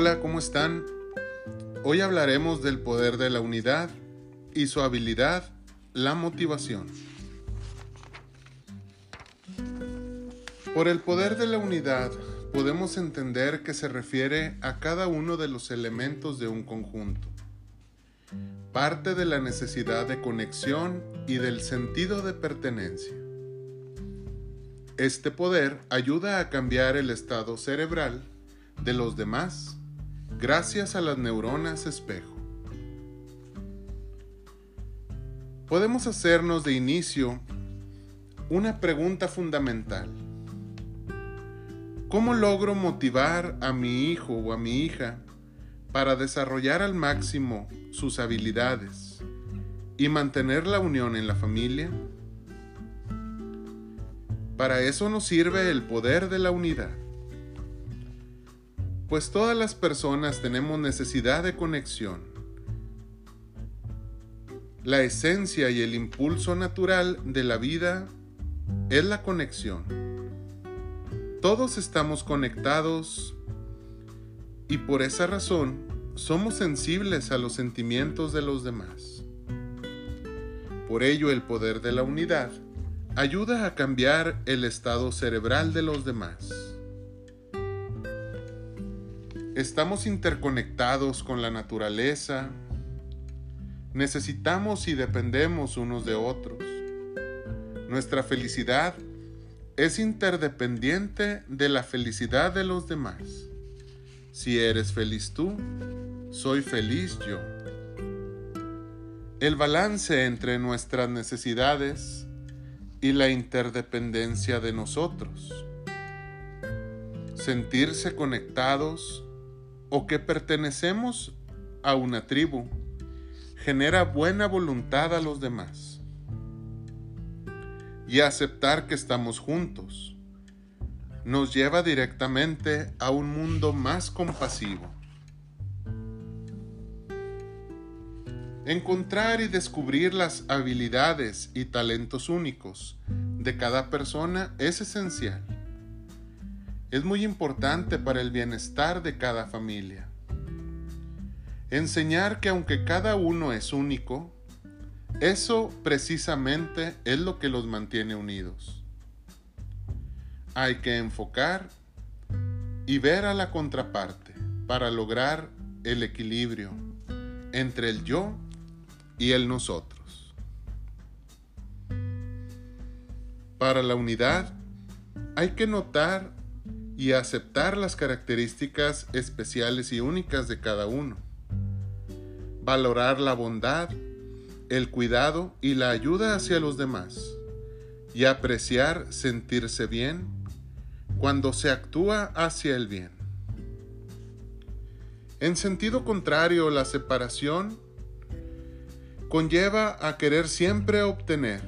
Hola, ¿cómo están? Hoy hablaremos del poder de la unidad y su habilidad, la motivación. Por el poder de la unidad podemos entender que se refiere a cada uno de los elementos de un conjunto. Parte de la necesidad de conexión y del sentido de pertenencia. Este poder ayuda a cambiar el estado cerebral de los demás gracias a las neuronas espejo. Podemos hacernos de inicio una pregunta fundamental. ¿Cómo logro motivar a mi hijo o a mi hija para desarrollar al máximo sus habilidades y mantener la unión en la familia? Para eso nos sirve el poder de la unidad. Pues todas las personas tenemos necesidad de conexión. La esencia y el impulso natural de la vida es la conexión. Todos estamos conectados y por esa razón somos sensibles a los sentimientos de los demás. Por ello el poder de la unidad ayuda a cambiar el estado cerebral de los demás. Estamos interconectados con la naturaleza, necesitamos y dependemos unos de otros. Nuestra felicidad es interdependiente de la felicidad de los demás. Si eres feliz tú, soy feliz yo. El balance entre nuestras necesidades y la interdependencia de nosotros. Sentirse conectados o que pertenecemos a una tribu genera buena voluntad a los demás y aceptar que estamos juntos nos lleva directamente a un mundo más compasivo. Encontrar y descubrir las habilidades y talentos únicos de cada persona es esencial. Es muy importante para el bienestar de cada familia. Enseñar que aunque cada uno es único, eso precisamente es lo que los mantiene unidos. Hay que enfocar y ver a la contraparte para lograr el equilibrio entre el yo y el nosotros. Para la unidad hay que notar y aceptar las características especiales y únicas de cada uno. Valorar la bondad el cuidado y la ayuda hacia los demás y apreciar sentirse bien cuando se actúa hacia el bien. En sentido contrario, la separación conlleva a querer siempre obtener,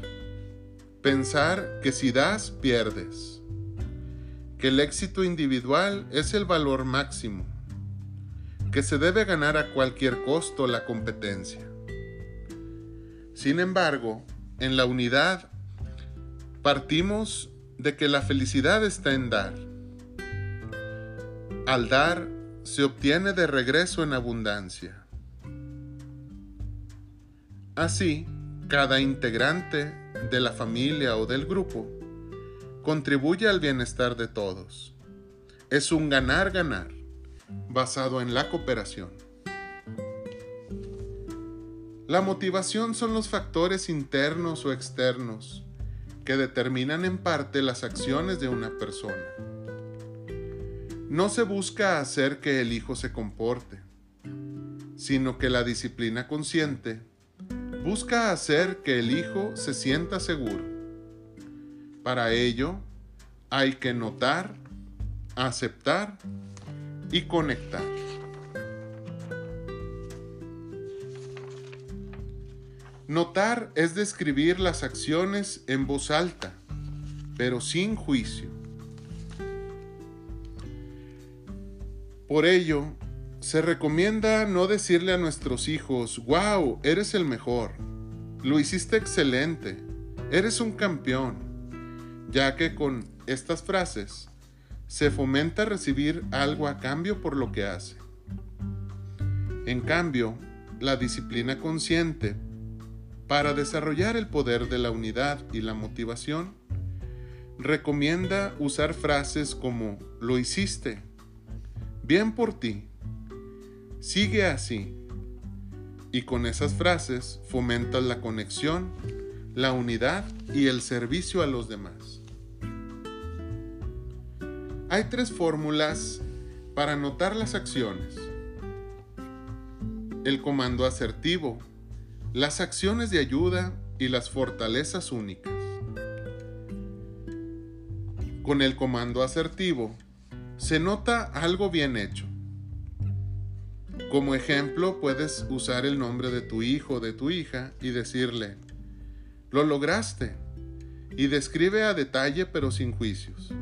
pensar que si das, pierdes, que el éxito individual es el valor máximo, que se debe ganar a cualquier costo la competencia. Sin embargo, en la unidad partimos de que la felicidad está en dar. Al dar se obtiene de regreso en abundancia. Así, cada integrante de la familia o del grupo contribuye al bienestar de todos. Es un ganar-ganar basado en la cooperación. La motivación son los factores internos o externos que determinan en parte las acciones de una persona. No se busca hacer que el hijo se comporte, sino que la disciplina consciente busca hacer que el hijo se sienta seguro. Para ello, hay que notar, aceptar y conectar. Notar es describir las acciones en voz alta, pero sin juicio. Por ello, se recomienda no decirle a nuestros hijos, wow, eres el mejor, lo hiciste excelente, eres un campeón, ya que con estas frases se fomenta recibir algo a cambio por lo que hace. En cambio, la disciplina consciente, para desarrollar el poder de la unidad y la motivación, recomienda usar frases como lo hiciste, bien por ti, sigue así. Y con esas frases fomentas la conexión, la unidad y el servicio a los demás. Hay tres fórmulas para anotar las acciones. El comando asertivo, las acciones de ayuda y las fortalezas únicas. Con el comando asertivo se nota algo bien hecho. Como ejemplo puedes usar el nombre de tu hijo o de tu hija y decirle, lo lograste, y describe a detalle pero sin juicios.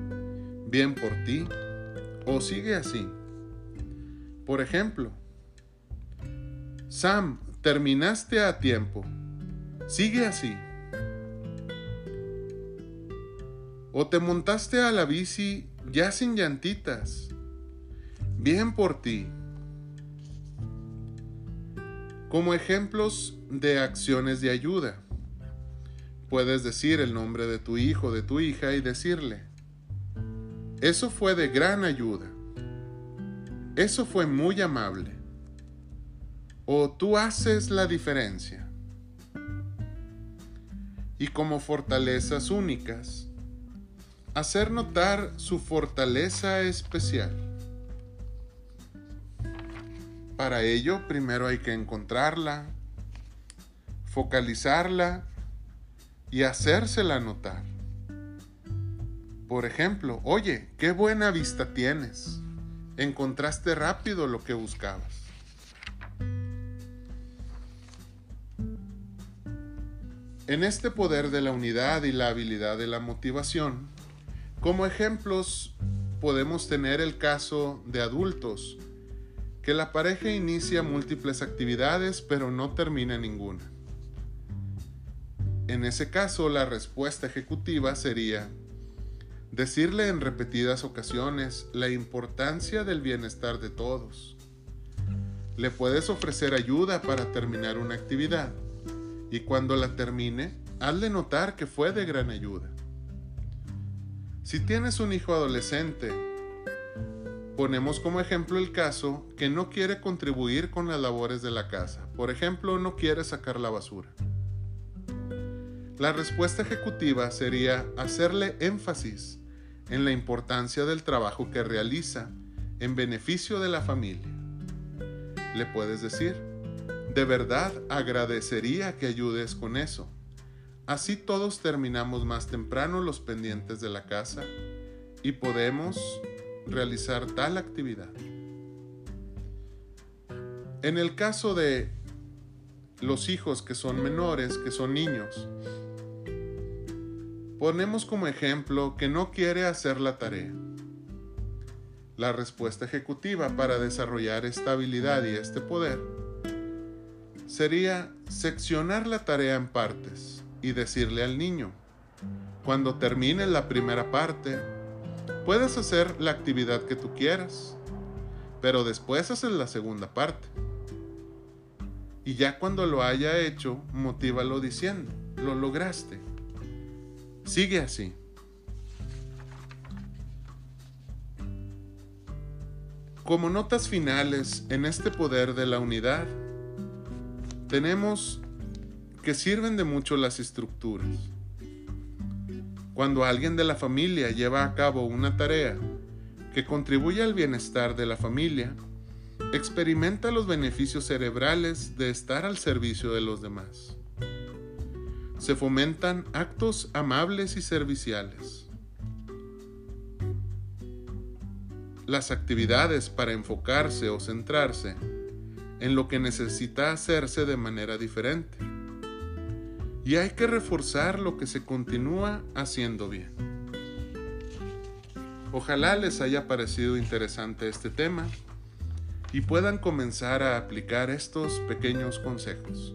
Bien por ti, o sigue así. Por ejemplo, Sam, terminaste a tiempo. Sigue así. O te montaste a la bici ya sin llantitas. Bien por ti. Como ejemplos de acciones de ayuda, puedes decir el nombre de tu hijo de tu hija y decirle, eso fue de gran ayuda. Eso fue muy amable. O tú haces la diferencia. Y como fortalezas únicas, hacer notar su fortaleza especial. Para ello, primero hay que encontrarla, focalizarla y hacérsela notar. Por ejemplo, oye, qué buena vista tienes. Encontraste rápido lo que buscabas. En este poder de la unidad y la habilidad de la motivación, como ejemplos podemos tener el caso de adultos, que la pareja inicia múltiples actividades pero no termina ninguna. En ese caso, la respuesta ejecutiva sería decirle en repetidas ocasiones la importancia del bienestar de todos. Le puedes ofrecer ayuda para terminar una actividad y cuando la termine, hazle notar que fue de gran ayuda. Si tienes un hijo adolescente, ponemos como ejemplo el caso que no quiere contribuir con las labores de la casa. Por ejemplo, no quiere sacar la basura. La respuesta ejecutiva sería hacerle énfasis en la importancia del trabajo que realiza en beneficio de la familia. Le puedes decir, de verdad agradecería que ayudes con eso. Así todos terminamos más temprano los pendientes de la casa y podemos realizar tal actividad. En el caso de los hijos que son menores, que son niños, ponemos como ejemplo que no quiere hacer la tarea. La respuesta ejecutiva para desarrollar esta habilidad y este poder sería seccionar la tarea en partes y decirle al niño, cuando termine la primera parte, puedes hacer la actividad que tú quieras, pero después haces la segunda parte. Y ya cuando lo haya hecho, motívalo diciendo, lo lograste. Sigue así. Como notas finales en este poder de la unidad, tenemos que sirven de mucho las estructuras. Cuando alguien de la familia lleva a cabo una tarea que contribuye al bienestar de la familia, experimenta los beneficios cerebrales de estar al servicio de los demás. Se fomentan actos amables y serviciales. Las actividades para enfocarse o centrarse en lo que necesita hacerse de manera diferente y hay que reforzar lo que se continúa haciendo bien. Ojalá les haya parecido interesante este tema y puedan comenzar a aplicar estos pequeños consejos.